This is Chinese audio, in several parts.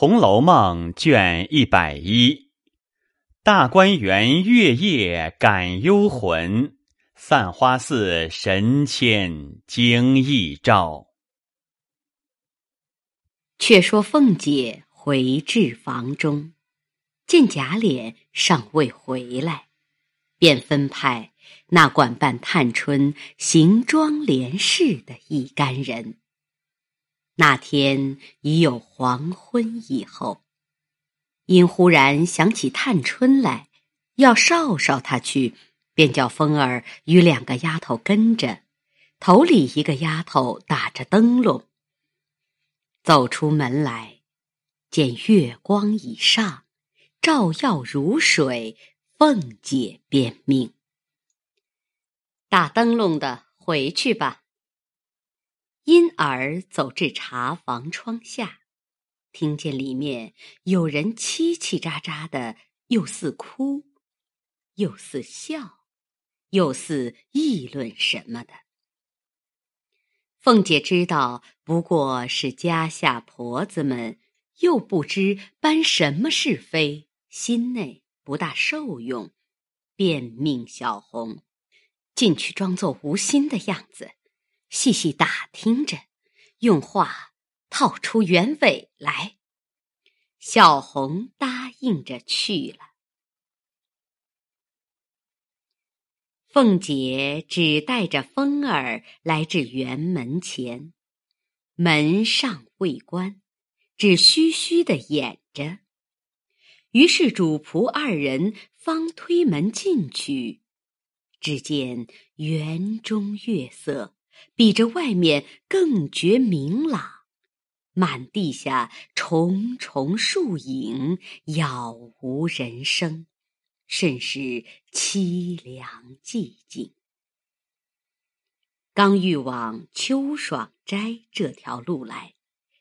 红楼梦》卷一百一，大观园月夜感幽魂，散花寺神仙惊异照。却说凤姐回至房中，见贾琏尚未回来，便分派那管办探春行妆连事的一干人。那天已有黄昏以后，因忽然想起探春来，要捎捎她去，便叫风儿与两个丫头跟着，头里一个丫头打着灯笼。走出门来，见月光已上，照耀如水，凤姐便命打灯笼的回去吧。因而走至茶房窗下，听见里面有人叽叽喳喳的，又似哭，又似笑，又似议论什么的。凤姐知道不过是家下婆子们，又不知搬什么是非，心内不大受用，便命小红进去装作无心的样子。细细打听着，用话套出原委来。小红答应着去了。凤姐只带着风儿来至园门前，门上未关，只虚虚的掩着。于是主仆二人方推门进去，只见园中月色。比这外面更觉明朗，满地下重重树影，杳无人声，甚是凄凉寂静。刚欲往秋爽斋这条路来，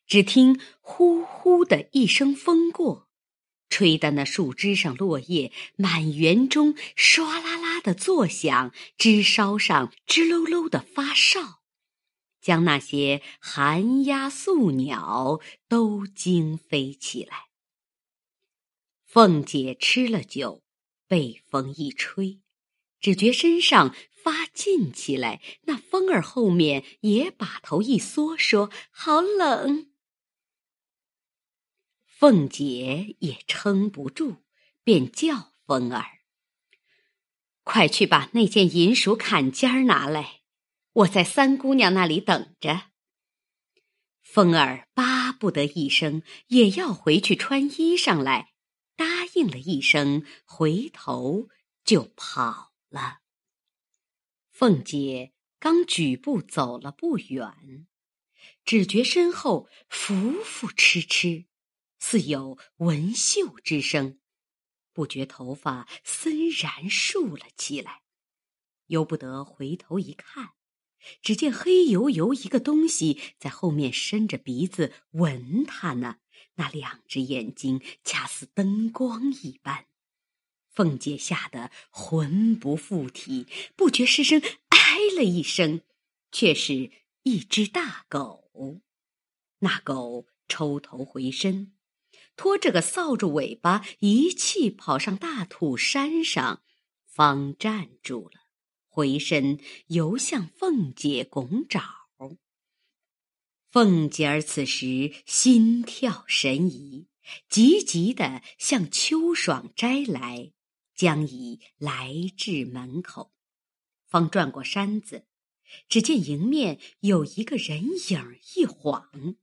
只听呼呼的一声风过，吹得那树枝上落叶满园中唰啦啦的作响，枝梢上吱喽喽的发哨。将那些寒鸦宿鸟都惊飞起来。凤姐吃了酒，被风一吹，只觉身上发劲起来。那风儿后面也把头一缩，说：“好冷。”凤姐也撑不住，便叫风儿：“快去把那件银鼠坎肩儿拿来。”我在三姑娘那里等着。风儿巴不得一声，也要回去穿衣裳来，答应了一声，回头就跑了。凤姐刚举步走了不远，只觉身后浮浮痴痴，似有纹绣之声，不觉头发森然竖了起来，由不得回头一看。只见黑油油一个东西在后面伸着鼻子闻他呢，那两只眼睛恰似灯光一般。凤姐吓得魂不附体，不觉失声唉了一声，却是一只大狗。那狗抽头回身，拖着个扫帚尾巴，一气跑上大土山上，方站住了。回身游向凤姐拱爪，凤姐儿此时心跳神怡，急急的向秋爽斋来，将已来至门口，方转过山子，只见迎面有一个人影一晃。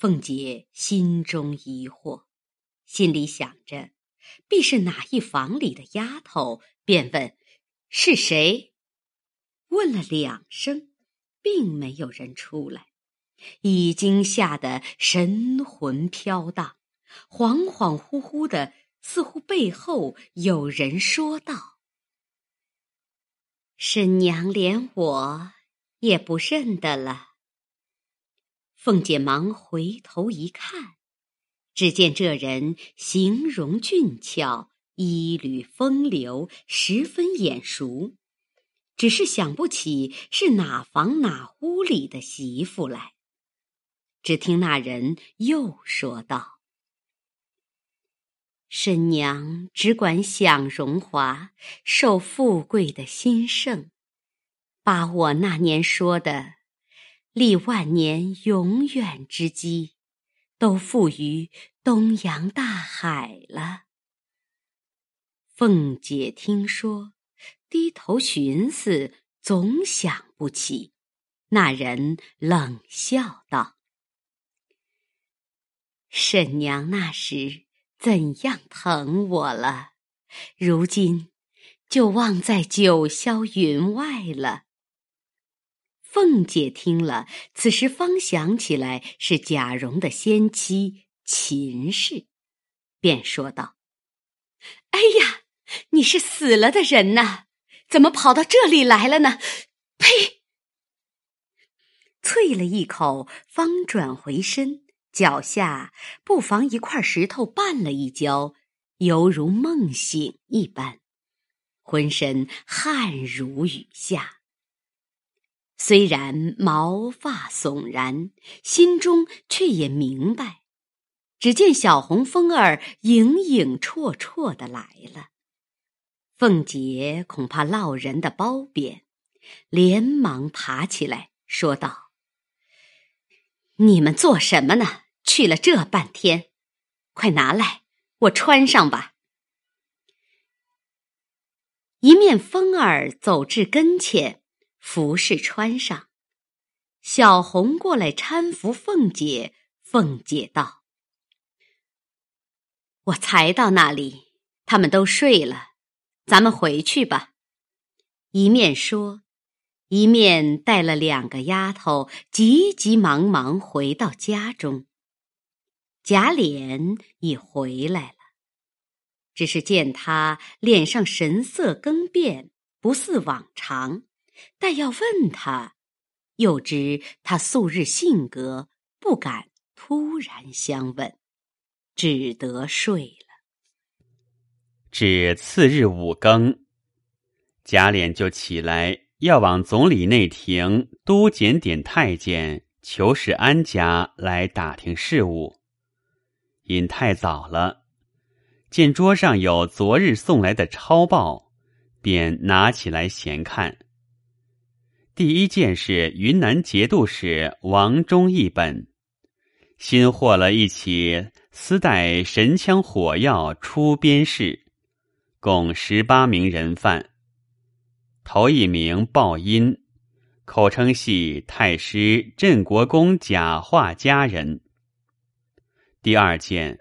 凤姐心中疑惑，心里想着必是哪一房里的丫头，便问。是谁？问了两声，并没有人出来，已经吓得神魂飘荡，恍恍惚惚的，似乎背后有人说道：“婶娘连我也不认得了。”凤姐忙回头一看，只见这人形容俊俏。衣履风流，十分眼熟，只是想不起是哪房哪屋里的媳妇来。只听那人又说道：“婶娘只管享荣华，受富贵的兴盛，把我那年说的立万年永远之基，都付于东洋大海了。”凤姐听说，低头寻思，总想不起。那人冷笑道。婶娘那时怎样疼我了，如今就忘在九霄云外了。凤姐听了，此时方想起来是贾蓉的先妻秦氏，便说道：“哎呀，你是死了的人呐，怎么跑到这里来了呢？”呸！啐了一口，方转回身。脚下不妨一块石头绊了一跤，犹如梦醒一般，浑身汗如雨下。虽然毛发悚然，心中却也明白。只见小红蜂儿影影绰绰的来了，凤姐恐怕落人的褒贬，连忙爬起来说道。你们做什么呢？去了这半天，快拿来，我穿上吧。一面风儿走至跟前，服饰穿上。小红过来搀扶凤姐，凤姐道：“我才到那里，他们都睡了，咱们回去吧。”一面说。一面带了两个丫头，急急忙忙回到家中。贾琏已回来了，只是见他脸上神色更变，不似往常。但要问他，又知他素日性格不敢突然相问，只得睡了。至次日五更，贾琏就起来。要往总理内廷都检点太监裘世安家来打听事务，因太早了，见桌上有昨日送来的抄报，便拿起来闲看。第一件是云南节度使王忠一本，新获了一起私带神枪火药出边事，共十八名人犯。头一名报音，口称系太师镇国公贾化家人。第二件，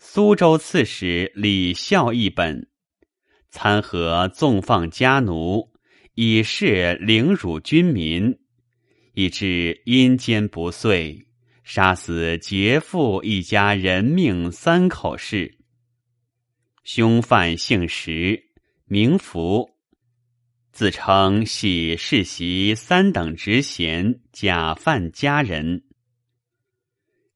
苏州刺史李孝一本，参合纵放家奴，以示凌辱军民，以致阴间不遂，杀死劫富一家人命三口事。凶犯姓石，名福。自称系世袭三等职衔假犯家人。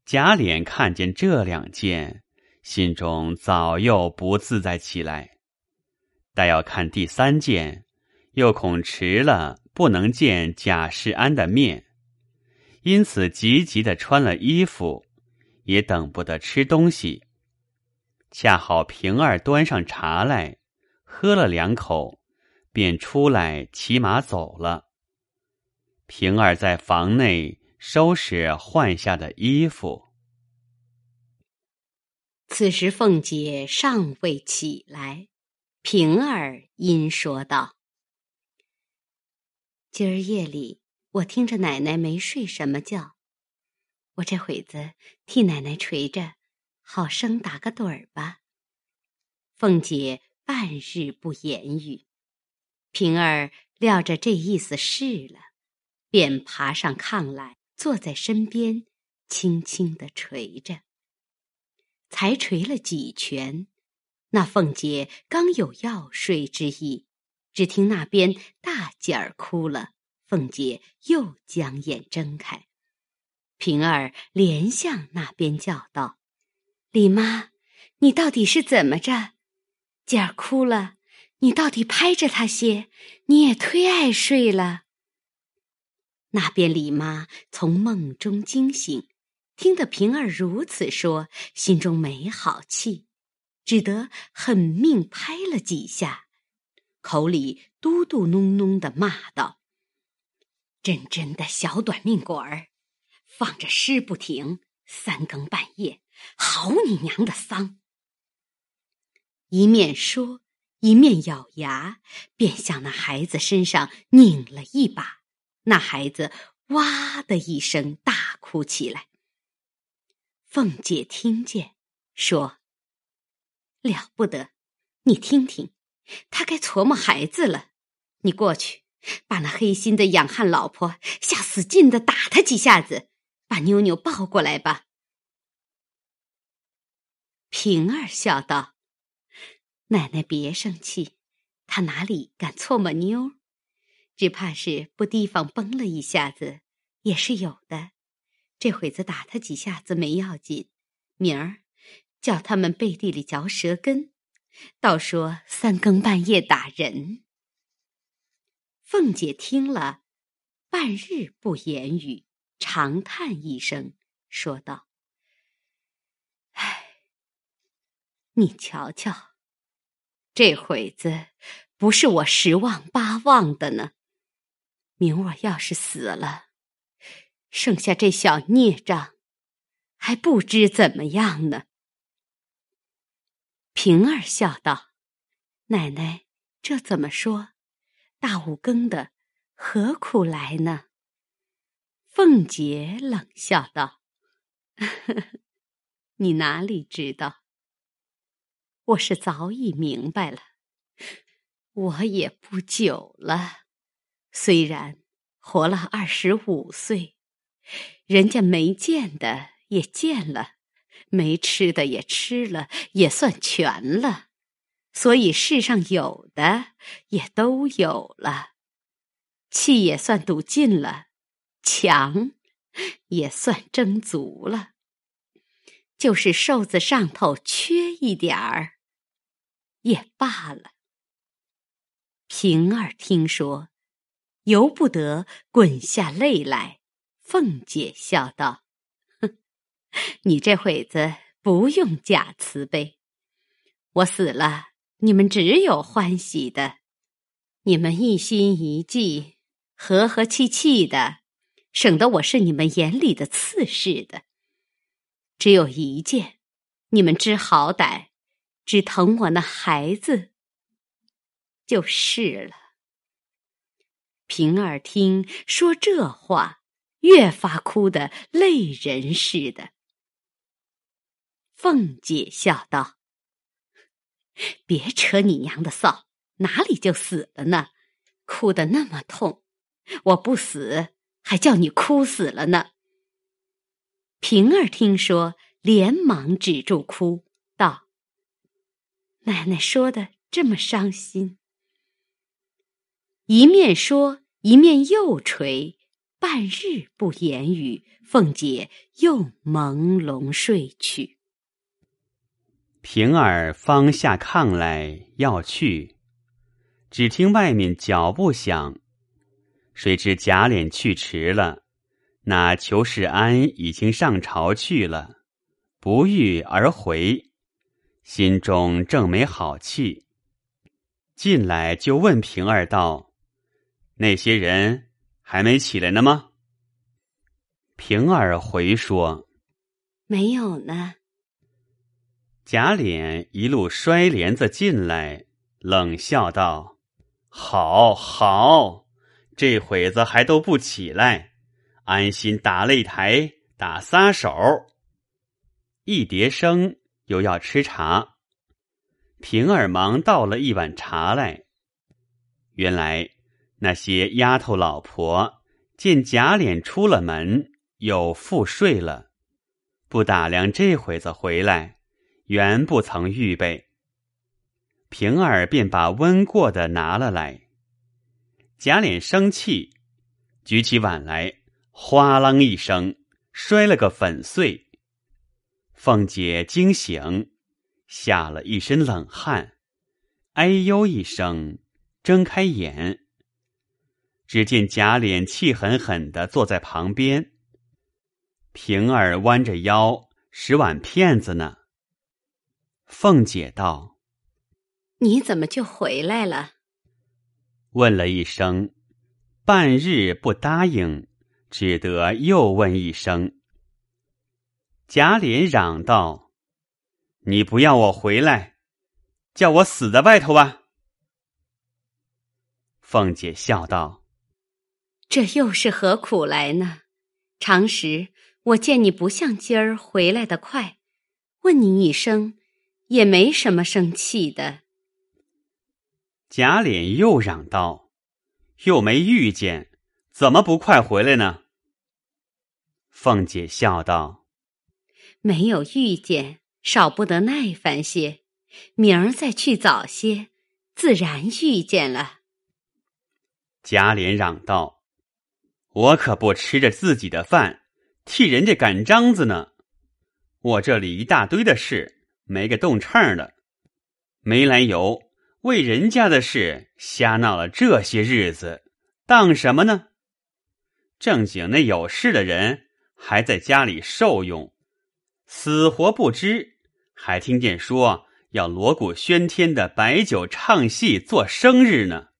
贾琏看见这两件，心中早又不自在起来。待要看第三件，又恐迟了不能见贾世安的面，因此急急的穿了衣服，也等不得吃东西。恰好平儿端上茶来，喝了两口。便出来骑马走了。平儿在房内收拾换下的衣服。此时凤姐尚未起来，平儿因说道：“今儿夜里我听着奶奶没睡什么觉，我这会子替奶奶捶着，好生打个盹儿吧。”凤姐半日不言语。平儿料着这意思是了，便爬上炕来，坐在身边，轻轻的捶着。才捶了几拳，那凤姐刚有要睡之意，只听那边大姐儿哭了，凤姐又将眼睁开，平儿连向那边叫道：“李妈，你到底是怎么着？姐儿哭了。”你到底拍着她些，你也忒爱睡了。那边李妈从梦中惊醒，听得平儿如此说，心中没好气，只得狠命拍了几下，口里嘟嘟哝哝的骂道：“真真的小短命鬼儿，放着尸不停，三更半夜，好你娘的丧！”一面说，一面咬牙，便向那孩子身上拧了一把，那孩子哇的一声大哭起来。凤姐听见，说：“了不得！你听听，他该琢磨孩子了。你过去，把那黑心的养汉老婆下死劲的打他几下子，把妞妞抱过来吧。”平儿笑道：“奶奶别生气，他哪里敢搓磨妞？只怕是不提防崩了一下子，也是有的。”这会子打他几下子没要紧，明儿叫他们背地里嚼舌根，倒说三更半夜打人。凤姐听了，半日不言语，长叹一声，说道：“唉，你瞧瞧，这会子不是我十望八望的呢。明儿要是死了。”剩下这小孽障，还不知怎么样呢。平儿笑道：“奶奶这怎么说？大五更的，何苦来呢？”凤姐冷笑道：“ 你哪里知道？我是早已明白了。我也不久了，虽然活了二十五岁。”人家没见的也见了，没吃的也吃了，也算全了。所以世上有的也都有了，气也算赌尽了，强也算争足了。就是瘦子上头缺一点儿，也罢了。平儿听说，由不得滚下泪来。凤姐笑道：“，你这会子不用假慈悲。我死了，你们只有欢喜的。你们一心一计，和和气气的，省得我是你们眼里的刺似的。只有一件，你们知好歹，只疼我那孩子，就是了。”平儿听说这话。越发哭得泪人似的。凤姐笑道：“别扯你娘的臊，哪里就死了呢？哭得那么痛，我不死，还叫你哭死了呢。”平儿听说，连忙止住哭，道：“奶奶说的这么伤心。”一面说，一面又垂。半日不言语，凤姐又朦胧睡去。平儿方下炕来要去，只听外面脚步响，谁知贾琏去迟了，那裘世安已经上朝去了，不遇而回，心中正没好气，进来就问平儿道：“那些人？”还没起来呢吗？平儿回说：“没有呢。”贾琏一路摔帘子进来，冷笑道：“好好，这会子还都不起来，安心打擂台，打撒手。”一叠声又要吃茶，平儿忙倒了一碗茶来，原来。那些丫头老婆见贾琏出了门，又复睡了，不打量这会子回来，原不曾预备。平儿便把温过的拿了来。贾琏生气，举起碗来，哗啷一声摔了个粉碎。凤姐惊醒，下了一身冷汗，哎呦一声，睁开眼。只见贾琏气狠狠的坐在旁边，平儿弯着腰拾碗片子呢。凤姐道：“你怎么就回来了？”问了一声，半日不答应，只得又问一声。贾琏嚷道：“你不要我回来，叫我死在外头吧。”凤姐笑道：“这又是何苦来呢？常时我见你不像今儿回来的快，问你一声，也没什么生气的。”贾琏又嚷道：“又没遇见，怎么不快回来呢？”凤姐笑道：“没有遇见，少不得耐烦些，明儿再去早些，自然遇见了。”贾琏嚷道：“我可不吃着自己的饭，替人家赶章子呢。我这里一大堆的事，没个动秤的，没来由为人家的事瞎闹了这些日子，当什么呢？正经那有事的人还在家里受用，死活不知，还听见说要锣鼓喧天的摆酒唱戏做生日呢。”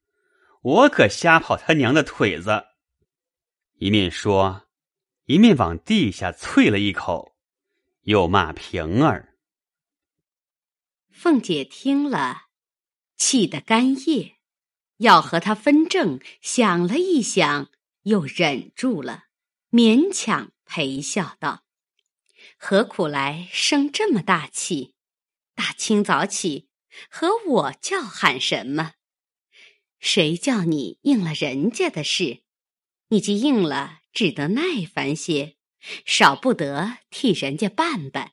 我可瞎跑他娘的腿子！一面说，一面往地下啐了一口，又骂平儿。凤姐听了，气得干噎，要和他分正，想了一想，又忍住了，勉强陪笑道：“何苦来生这么大气？大清早起和我叫喊什么？”谁叫你应了人家的事？你既应了，只得耐烦些，少不得替人家办办。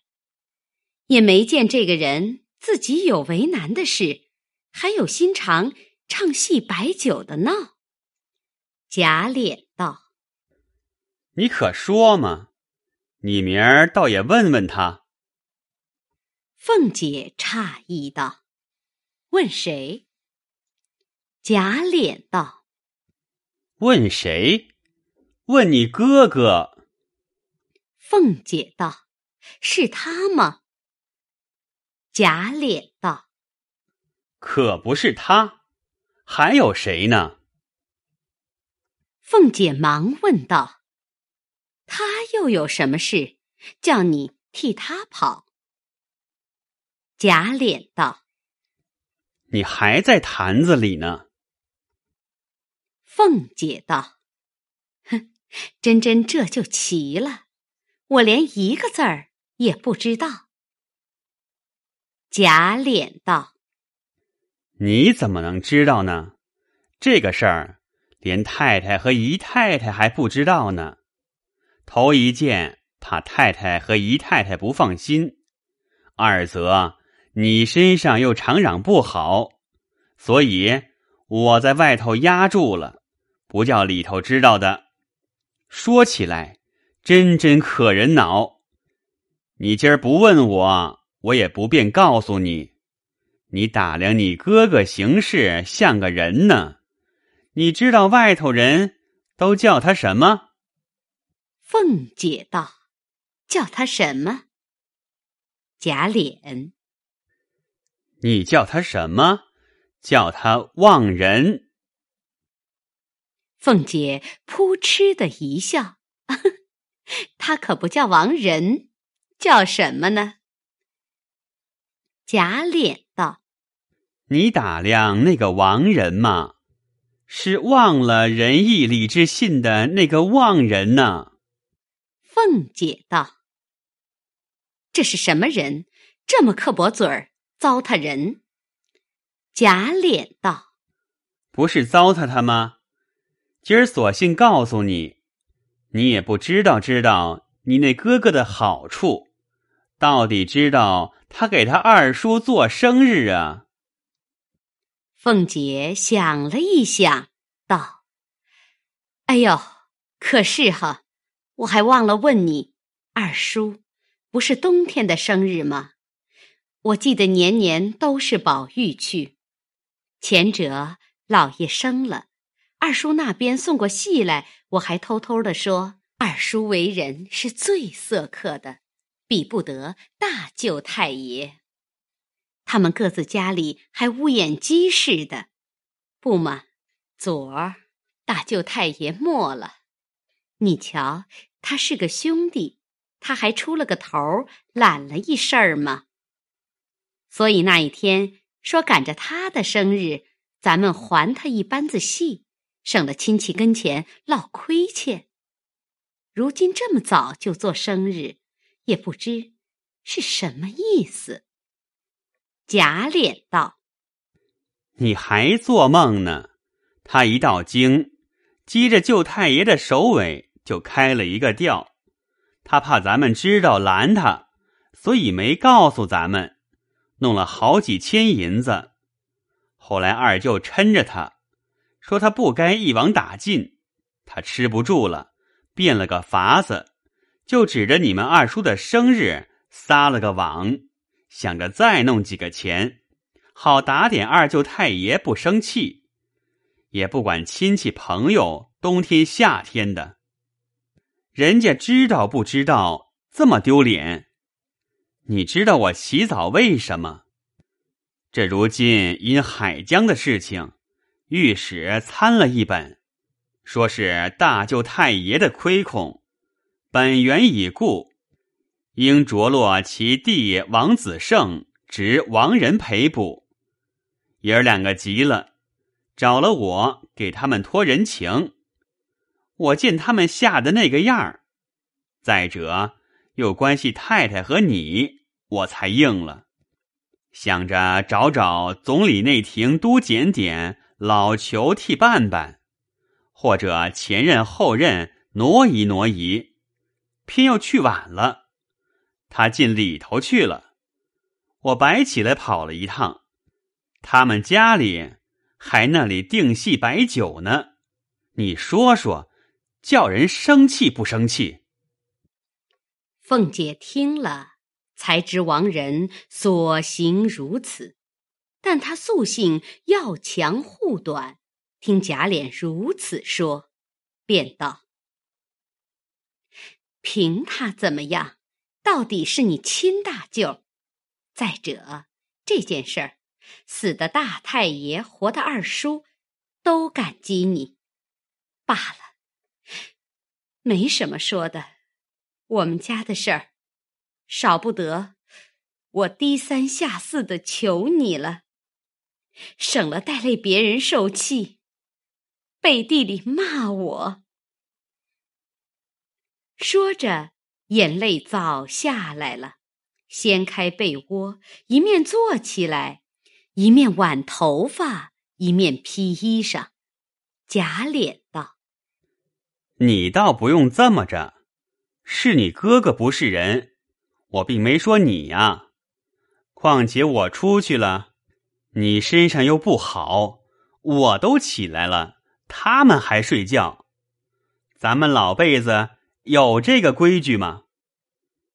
也没见这个人自己有为难的事，还有心肠唱戏摆酒的闹。贾琏道：“你可说嘛？你明儿倒也问问他。”凤姐诧异道：“问谁？”贾琏道：“问谁？问你哥哥。”凤姐道：“是他吗？”贾琏道：“可不是他，还有谁呢？”凤姐忙问道：“他又有什么事，叫你替他跑？”贾琏道：“你还在坛子里呢。”凤姐道：“哼，真真这就奇了，我连一个字儿也不知道。”假脸道：“你怎么能知道呢？这个事儿，连太太和姨太太还不知道呢。头一件，怕太太和姨太太不放心；二则你身上又常嚷不好，所以我在外头压住了。”不叫里头知道的，说起来真真可人恼。你今儿不问我，我也不便告诉你。你打量你哥哥行事像个人呢，你知道外头人都叫他什么？凤姐道：“叫他什么？”贾琏，你叫他什么？叫他忘人。凤姐扑哧的一笑，他可不叫王仁，叫什么呢？贾琏道：“你打量那个亡人嘛，是忘了仁义礼智信的那个忘人呢。”凤姐道：“这是什么人？这么刻薄嘴儿，糟蹋人。”贾琏道：“不是糟蹋他吗？”今儿索性告诉你，你也不知道知道你那哥哥的好处，到底知道他给他二叔做生日啊？凤姐想了一想，道：“哎呦，可是哈，我还忘了问你，二叔不是冬天的生日吗？我记得年年都是宝玉去，前者老爷生了。”二叔那边送过戏来，我还偷偷的说：“二叔为人是最色客的，比不得大舅太爷。他们各自家里还乌眼鸡似的，不嘛？昨儿大舅太爷没了，你瞧，他是个兄弟，他还出了个头，揽了一事儿嘛。所以那一天说赶着他的生日，咱们还他一班子戏，省得亲戚跟前落亏欠。如今这么早就做生日，也不知是什么意思。贾琏道：“你还做梦呢？他一到京，接着舅太爷的首尾，就开了一个调。他怕咱们知道拦他，所以没告诉咱们，弄了好几千银子。后来二舅抻着他，说他不该一网打尽，他吃不住了，变了个法子，就指着你们二叔的生日撒了个网。”想着再弄几个钱，好打点二舅太爷不生气，也不管亲戚朋友冬天夏天的，人家知道不知道这么丢脸？你知道我起早为什么？这如今因海江的事情，御史参了一本，说是大舅太爷的亏空，本源已故。应着落其弟王子胜执亡人赔补，爷儿两个急了，找了我给他们托人情。我见他们吓得那个样儿，再者又关系太太和你，我才应了。想着找找总理内廷都检点老裘替办办，或者前任后任挪移挪移，偏要去晚了。他进里头去了，我白起来跑了一趟。他们家里还那里定戏摆酒呢，你说说，叫人生气不生气？凤姐听了，才知王仁所行如此，但她素性要强护短，听贾琏如此说，便道：“凭他怎么样？”到底是你亲大舅。再者，这件事儿，死的大太爷，活的二叔，都感激你。罢了，没什么说的。我们家的事儿，少不得我低三下四的求你了，省了带累别人受气，背地里骂我。说着。眼泪早下来了，掀开被窝，一面坐起来，一面挽头发，一面披衣裳。假脸道：“你倒不用这么着，是你哥哥不是人，我并没说你呀。况且我出去了，你身上又不好，我都起来了，他们还睡觉，咱们老辈子。”有这个规矩吗？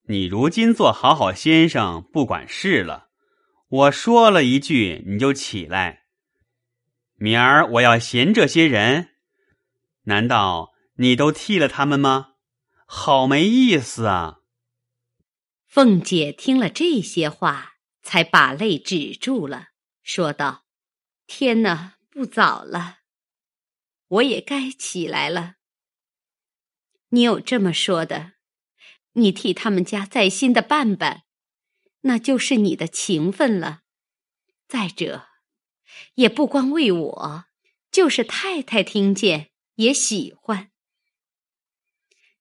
你如今做好好先生，不管事了。我说了一句，你就起来。明儿我要嫌这些人，难道你都替了他们吗？好没意思啊！凤姐听了这些话，才把泪止住了，说道：“天哪，不早了，我也该起来了。”你有这么说的，你替他们家在心的办办，那就是你的情分了。再者，也不光为我，就是太太听见也喜欢。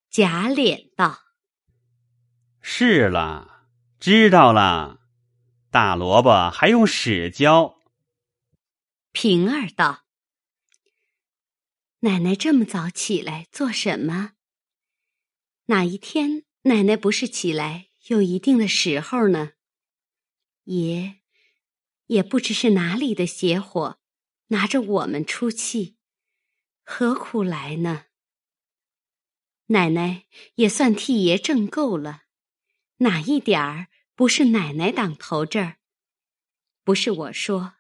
贾琏道：“是了，知道了。大萝卜还用屎浇。”平儿道：“奶奶这么早起来做什么？”哪一天奶奶不是起来有一定的时候呢？爷也不知是哪里的邪火，拿着我们出气，何苦来呢？奶奶也算替爷挣够了，哪一点儿不是奶奶挡头这儿？不是我说，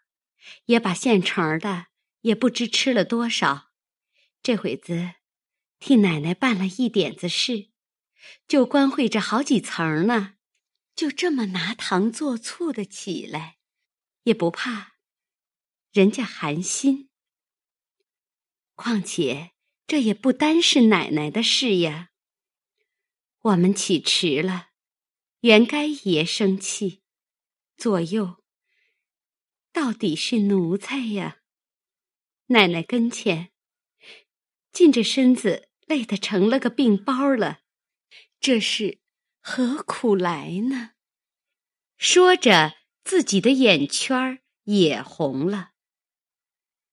也把现成的也不知吃了多少，这会子替奶奶办了一点子事，就关会着好几层呢，就这么拿糖做醋的起来，也不怕人家寒心。况且这也不单是奶奶的事呀。我们起迟了，原该爷生气。左右到底是奴才呀。奶奶跟前，近着身子累得成了个病包了，这是何苦来呢？说着，自己的眼圈也红了。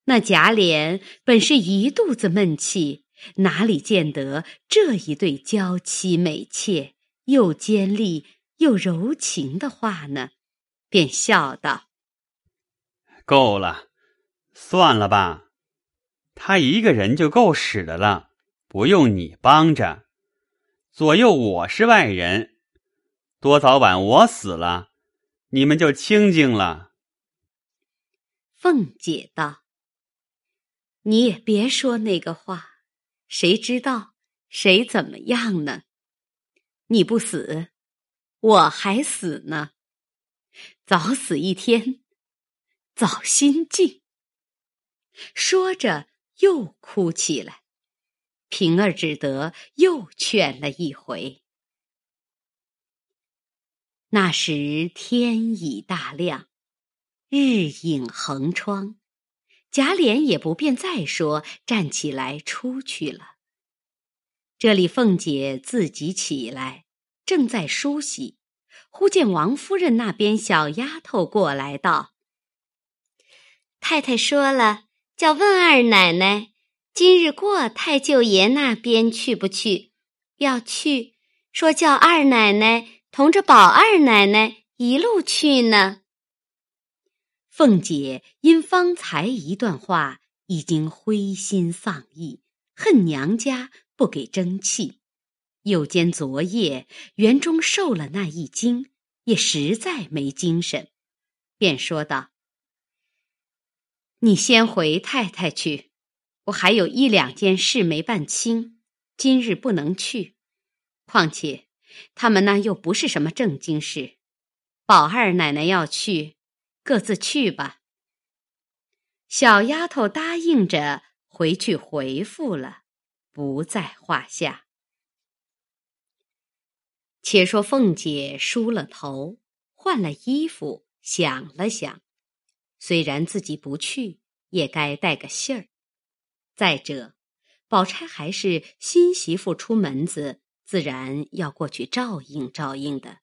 那贾琏本是一肚子闷气。哪里见得这一对娇妻美妾又尖利又柔情的话呢？便笑道：“够了，算了吧，他一个人就够使的了，不用你帮着。左右我是外人，多早晚我死了，你们就清静了。”凤姐道：“你也别说那个话。”谁知道谁怎么样呢？你不死，我还死呢。早死一天，早心静。说着又哭起来，平儿只得又劝了一回。那时天已大亮，日影横窗。贾琏也不便再说，站起来出去了。这里凤姐自己起来，正在梳洗，忽见王夫人那边小丫头过来道：“太太说了，叫问二奶奶，今日过太舅爷那边去不去？要去，说叫二奶奶同着宝二奶奶一路去呢。”凤姐因方才一段话，已经灰心丧意，恨娘家不给争气，又兼昨夜园中受了那一惊，也实在没精神，便说道：“你先回太太去，我还有一两件事没办清，今日不能去。况且他们那又不是什么正经事，宝二奶奶要去。”各自去吧。小丫头答应着回去回复了，不在话下。且说凤姐梳了头，换了衣服，想了想，虽然自己不去，也该带个信儿。再者，宝钗还是新媳妇出门子，自然要过去照应照应的。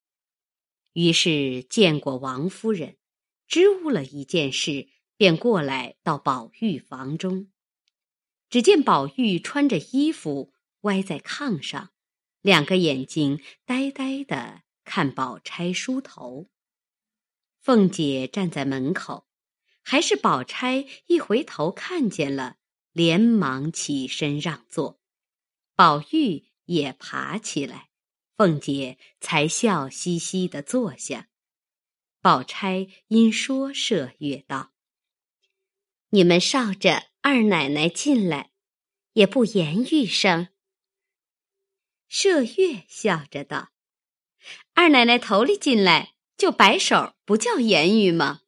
于是见过王夫人。支吾了一件事，便过来到宝玉房中。只见宝玉穿着衣服，歪在炕上，两个眼睛呆呆的看宝钗梳头。凤姐站在门口，还是宝钗一回头看见了，连忙起身让座。宝玉也爬起来，凤姐才笑嘻嘻的坐下。宝钗因说麝月道：“你们少着二奶奶进来，也不言语声。”麝月笑着道：“二奶奶头里进来就摆手，不叫言语吗？”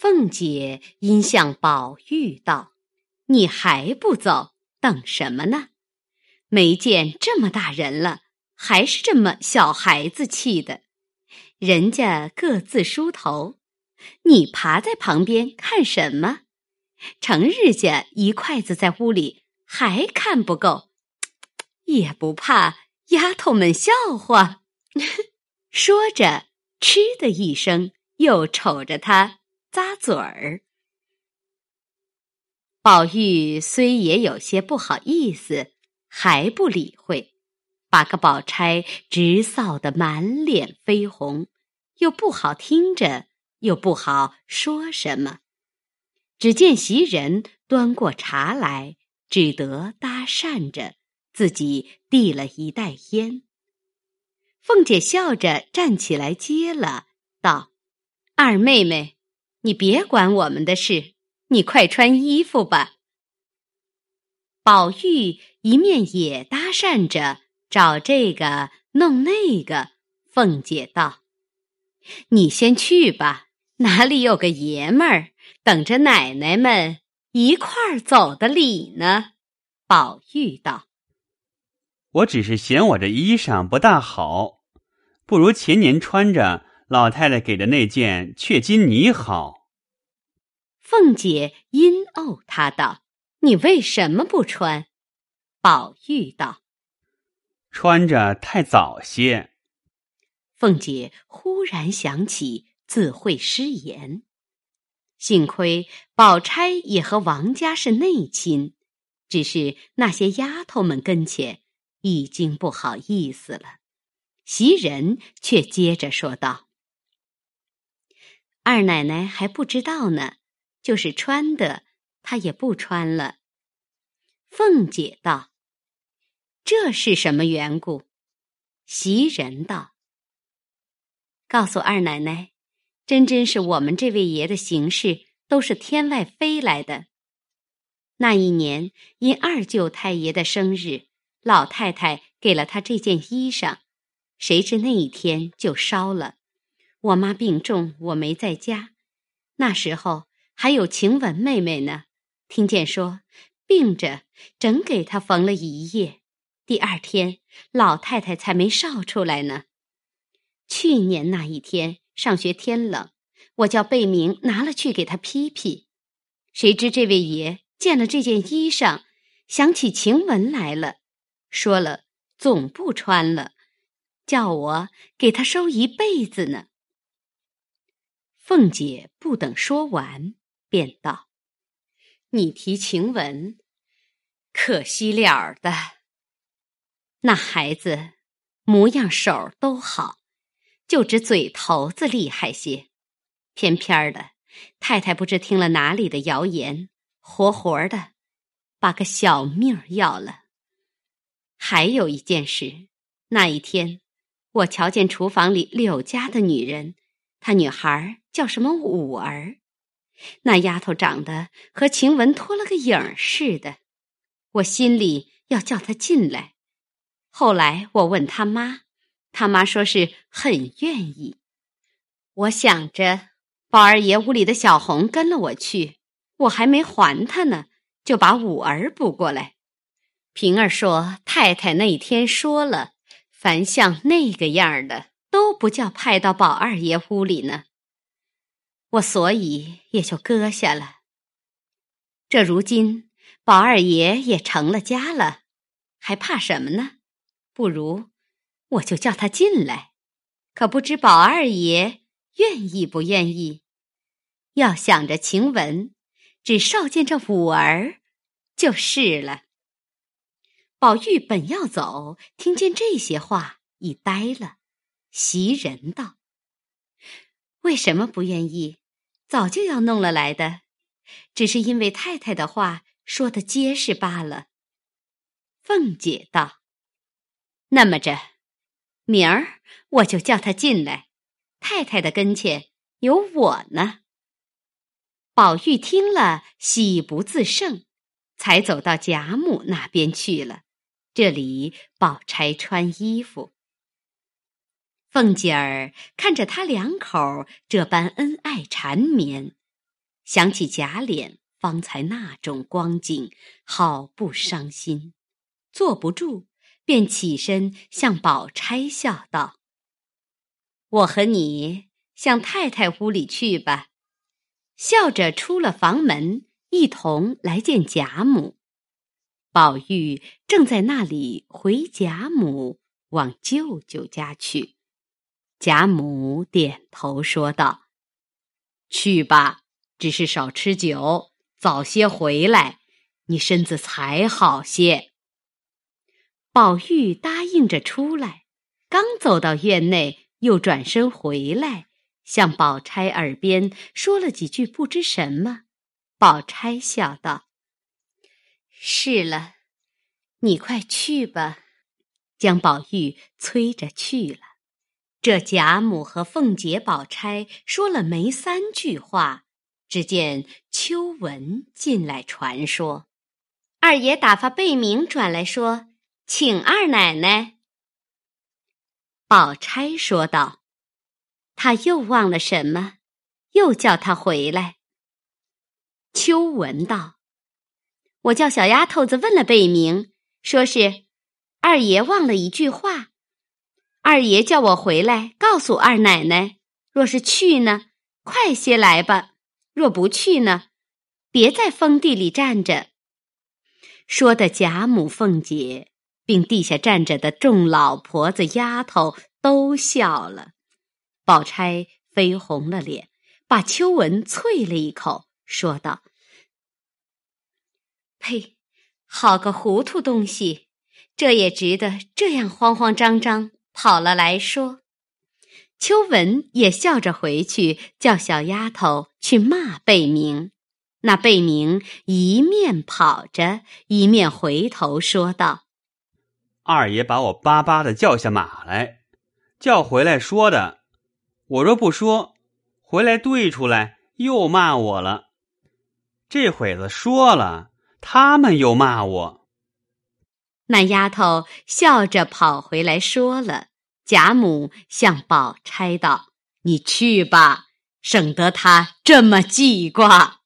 凤姐因向宝玉道：“你还不走，等什么呢？没见这么大人了，还是这么小孩子气的。”人家各自梳头，你爬在旁边看什么？成日家一筷子在屋里还看不够，也不怕丫头们笑话。说着，嗤的一声，又瞅着他咂嘴儿。宝玉虽也有些不好意思，还不理会。把个宝钗直臊得满脸绯红，又不好听着，又不好说什么。只见袭人端过茶来，只得搭讪着，自己递了一袋烟。凤姐笑着站起来接了，道：“二妹妹，你别管我们的事，你快穿衣服吧。”宝玉一面也搭讪着找这个弄那个。凤姐道：“你先去吧，哪里有个爷们儿等着奶奶们一块儿走的礼呢？”宝玉道：“我只是嫌我这衣裳不大好，不如前年穿着老太太给的那件雀金呢好。”凤姐阴怄他道：“你为什么不穿？”宝玉道：“穿着太早些。”凤姐忽然想起自会失言，幸亏宝钗也和王家是内亲，只是那些丫头们跟前已经不好意思了。袭人却接着说道：“二奶奶还不知道呢，就是穿的，他也不穿了。”凤姐道：“这是什么缘故？”袭人道。告诉二奶奶，真真是我们这位爷的行事都是天外飞来的。那一年因二舅太爷的生日，老太太给了他这件衣裳，谁知那一天就烧了。我妈病重，我没在家，那时候还有晴雯妹妹呢。听见说病着，整给她缝了一夜，第二天老太太才没烧出来呢。去年那一天上学天冷，我叫贝明拿了去给他披披。谁知这位爷见了这件衣裳，想起晴雯来了，说了总不穿了，叫我给他收一辈子呢。凤姐不等说完，便道：“你提晴雯，可惜了的。那孩子模样手都好。”就只嘴头子厉害些，偏偏的，太太不知听了哪里的谣言，活活的把个小命要了。还有一件事，那一天我瞧见厨房里柳家的女人，她女孩叫什么五儿，那丫头长得和晴雯脱了个影似的，我心里要叫她进来。后来我问他妈。他妈说是很愿意，我想着宝二爷屋里的小红跟了我去，我还没还他呢，就把五儿补过来。平儿说太太那天说了，凡像那个样的都不叫派到宝二爷屋里呢，我所以也就搁下了。这如今宝二爷也成了家了，还怕什么呢？不如。我就叫他进来，可不知宝二爷愿意不愿意。要想着晴雯，只少见这五儿就是了。宝玉本要走，听见这些话，已呆了。袭人道：“为什么不愿意？早就要弄了来的，只是因为太太的话说的结实罢了。”凤姐道：“那么着。”明儿我就叫他进来，太太的跟前有我呢。宝玉听了，喜不自胜，才走到贾母那边去了。这里宝钗穿衣服，凤姐儿看着他两口这般恩爱缠绵，想起贾琏方才那种光景，好不伤心，坐不住。便起身向宝钗笑道：“我和你向太太屋里去吧。”笑着出了房门，一同来见贾母。宝玉正在那里回贾母往舅舅家去，贾母点头说道：“去吧，只是少吃酒，早些回来，你身子才好些。”宝玉答应着出来，刚走到院内，又转身回来，向宝钗耳边说了几句不知什么。宝钗笑道：“是了，你快去吧。”将宝玉催着去了。这贾母和凤姐、宝钗说了没三句话，只见秋纹进来传说。二爷打发贝明转来说，请二奶奶。宝钗说道：“他又忘了什么，又叫他回来。”秋文道：“我叫小丫头子问了贝明，说是二爷忘了一句话。二爷叫我回来告诉二奶奶，若是去呢，快些来吧；若不去呢，别在封地里站着。”说的贾母、凤姐，并地下站着的众老婆子、丫头都笑了。宝钗绯红了脸，把秋纹啐了一口，说道：“呸！好个糊涂东西，这也值得这样慌慌张张跑了来说。”秋文也笑着回去，叫小丫头去骂贝明。那贝明一面跑着，一面回头说道：“二爷把我巴巴的叫下马来，叫回来说的。我若不说，回来对出来又骂我了。这会子说了，他们又骂我。”那丫头笑着跑回来说了。贾母向宝钗道：“你去吧，省得他这么记挂。”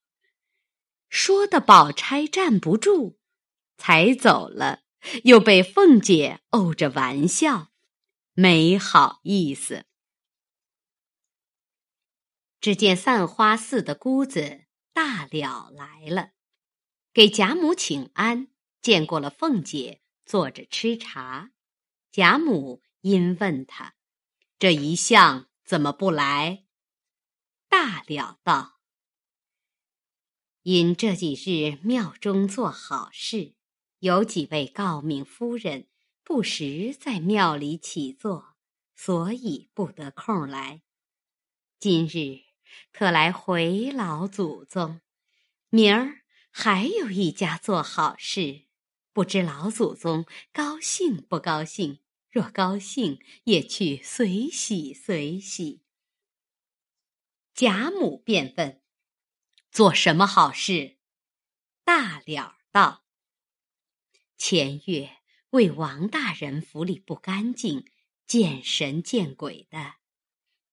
说的宝钗站不住，才走了，又被凤姐怄着玩笑，没好意思。只见散花寺的姑子大了来了，给贾母请安，见过了凤姐，坐着吃茶。贾母因问他：“这一向怎么不来？”大了道。因这几日庙中做好事，有几位诰命夫人不时在庙里起坐，所以不得空来。今日特来回老祖宗，明儿还有一家做好事，不知老祖宗高兴不高兴？若高兴，也去随喜随喜。贾母便问。做什么好事？大了道：“前月为王大人府里不干净，见神见鬼的，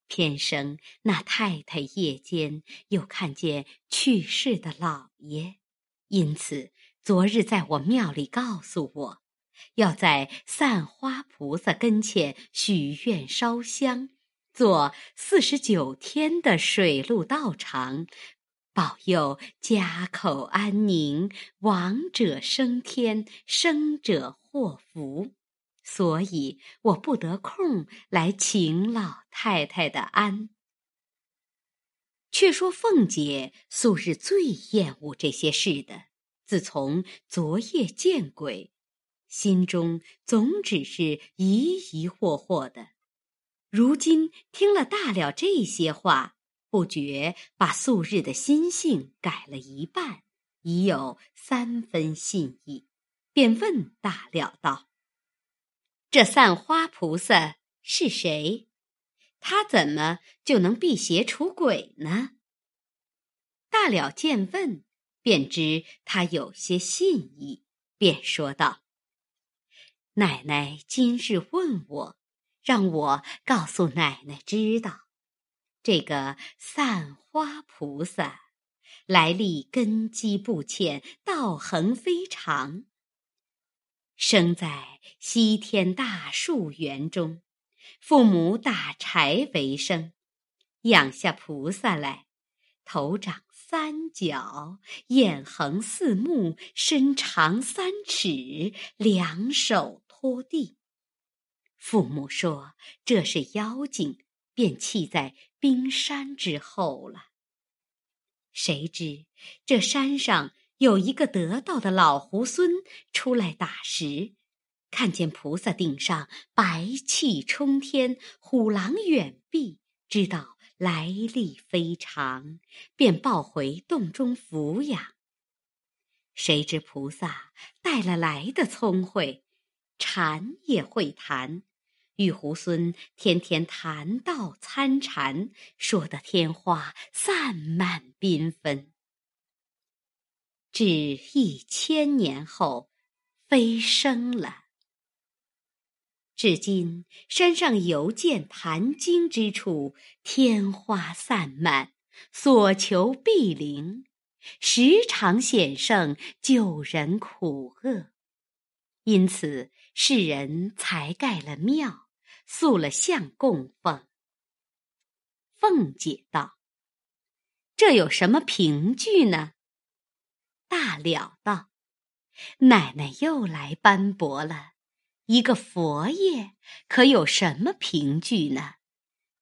偏生那太太夜间又看见去世的老爷，因此昨日在我庙里告诉我，要在散花菩萨跟前许愿烧香，做四十九天的水陆道场。”保佑家口安宁，亡者升天，生者祸福。所以我不得空来请老太太的安。却说凤姐素日最厌恶这些事的，自从昨夜见鬼，心中总只是疑疑惑惑的。如今听了大了这些话。不觉把素日的心性改了一半，已有三分信意，便问大了道：“这散花菩萨是谁？他怎么就能辟邪除鬼呢？”大了见问，便知他有些信意，便说道：“奶奶今日问我，让我告诉奶奶知道。”这个散花菩萨，来历根基不浅，道行非常。生在西天大树园中，父母打柴为生，养下菩萨来，头长三角，眼横四目，身长三尺，两手托地。父母说这是妖精。便弃在冰山之后了。谁知这山上有一个得道的老猢狲出来打石，看见菩萨顶上白气冲天，虎狼远避，知道来历非常，便抱回洞中抚养。谁知菩萨带了来的聪慧，禅也会谈。玉猢狲天天谈道参禅，说得天花散漫缤纷。至一千年后飞升了。至今山上犹见谈经之处，天花散漫，所求必灵，时常显圣，救人苦厄。因此世人才盖了庙，塑了像供奉。凤姐道：“这有什么凭据呢？”大了道：“奶奶又来斑驳了。一个佛爷可有什么凭据呢？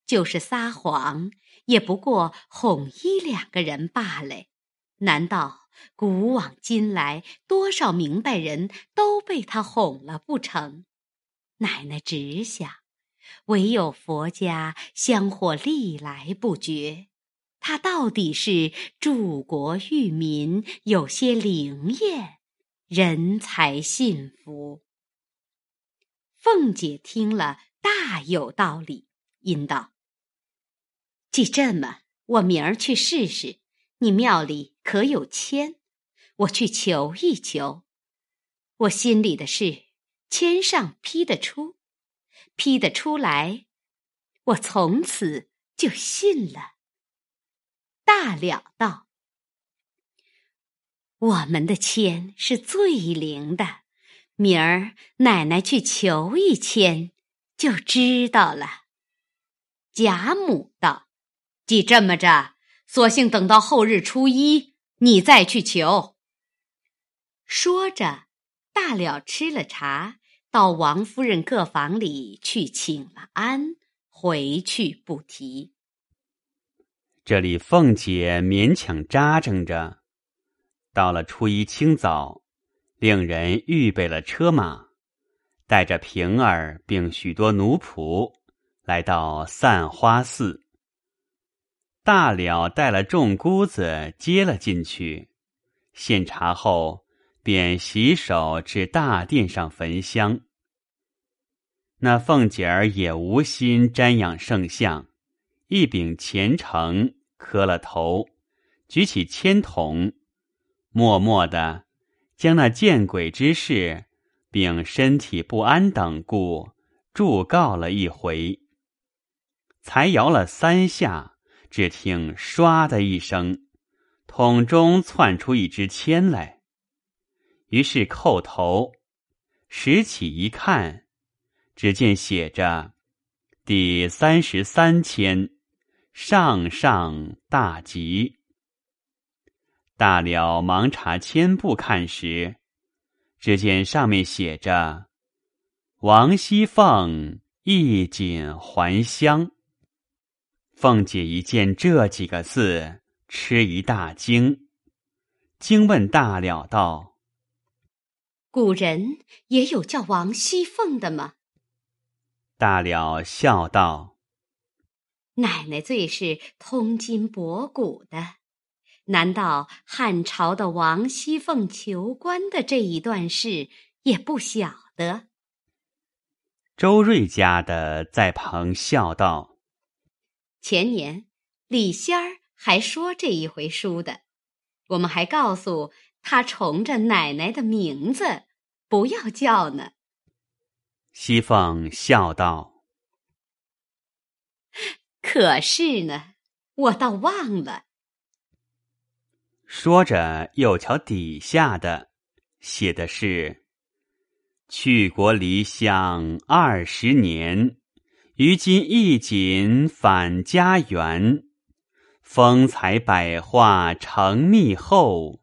就是撒谎，也不过哄一两个人罢了。难道古往今来多少明白人都被他哄了不成？奶奶只想。”唯有佛家香火历来不绝，他到底是助国育民，有些灵验，人才信服。凤姐听了大有道理，应道：“既这么，我明儿去试试，你庙里可有签？我去求一求。我心里的事，签上批得出。”批得出来，我从此就信了。大了道：“我们的签是最灵的，明儿奶奶去求一签，就知道了。”贾母道：“既这么着，索性等到后日初一，你再去求。”说着，大了吃了茶。到王夫人各房里去请了安，回去不提。这里凤姐勉强扎挣着，到了初一清早，令人预备了车马，带着平儿并许多奴仆，来到散花寺。大了带了众姑子接了进去，献茶后。便洗手至大殿上焚香。那凤姐儿也无心瞻仰圣像，一柄虔诚，磕了头，举起签筒，默默的将那见鬼之事，并身体不安等故，祝告了一回。才摇了三下，只听唰的一声，桶中窜出一支签来。于是叩头，拾起一看，只见写着“第三十三签，上上大吉”。大了忙查签簿看时，只见上面写着“王熙凤衣锦还乡”。凤姐一见这几个字，吃一大惊，惊问大了道。古人也有叫王熙凤的吗？大了笑道：“奶奶最是通今博古的，难道汉朝的王熙凤求官的这一段事也不晓得？”周瑞家的在旁笑道：“前年李仙儿还说这一回书的，我们还告诉他重着奶奶的名字。”不要叫呢。西凤笑道：“可是呢，我倒忘了。”说着，又瞧底下的，写的是：“去国离乡二十年，于今一锦返家园。风采百花成蜜后，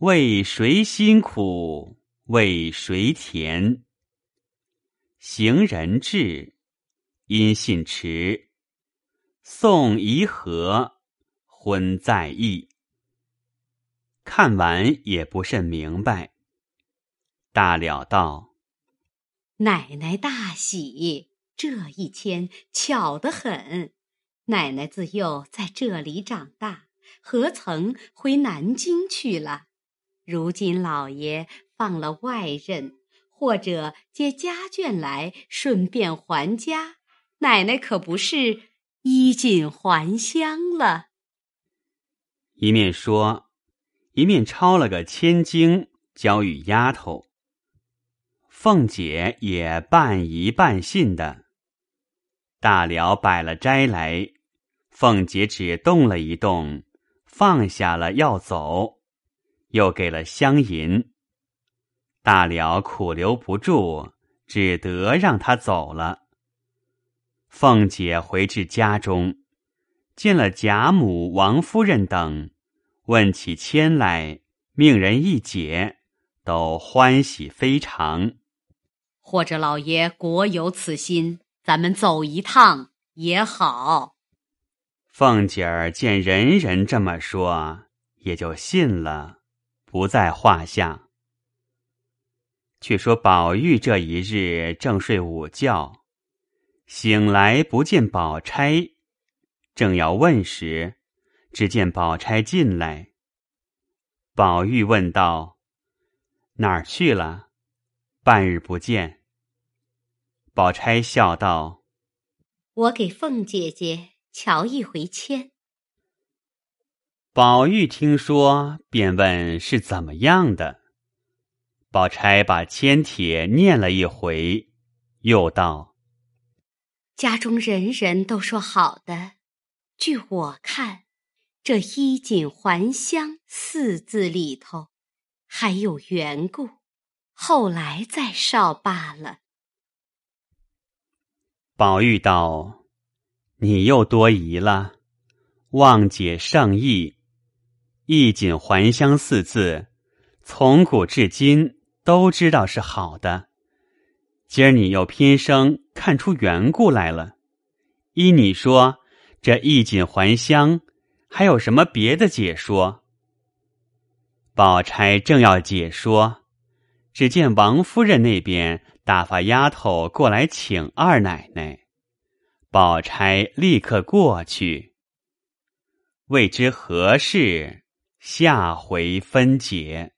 为谁辛苦？”为谁甜？行人至，音信迟。送怡和，婚在意。看完也不甚明白。大了道：“奶奶大喜，这一签巧得很。奶奶自幼在这里长大，何曾回南京去了？如今老爷。”放了外任，或者接家眷来，顺便还家，奶奶可不是衣锦还乡了。一面说，一面抄了个千金交与丫头。凤姐也半疑半信的。大辽摆了斋来，凤姐只动了一动，放下了要走，又给了香银。大辽苦留不住，只得让他走了。凤姐回至家中，见了贾母、王夫人等，问起签来，命人一解，都欢喜非常。或者老爷果有此心，咱们走一趟也好。凤姐儿见人人这么说，也就信了，不在话下。却说宝玉这一日正睡午觉，醒来不见宝钗，正要问时，只见宝钗进来。宝玉问道：“哪儿去了？半日不见。”宝钗笑道：“我给凤姐姐瞧一回签。”宝玉听说，便问是怎么样的。宝钗把签帖念了一回，又道：“家中人人都说好的，据我看，这衣锦还乡四字里头还有缘故，后来再少罢了。”宝玉道：“你又多疑了，望解圣意。衣锦还乡四字，从古至今。”都知道是好的，今儿你又偏生看出缘故来了。依你说，这衣锦还乡，还有什么别的解说？宝钗正要解说，只见王夫人那边打发丫头过来请二奶奶，宝钗立刻过去。未知何事，下回分解。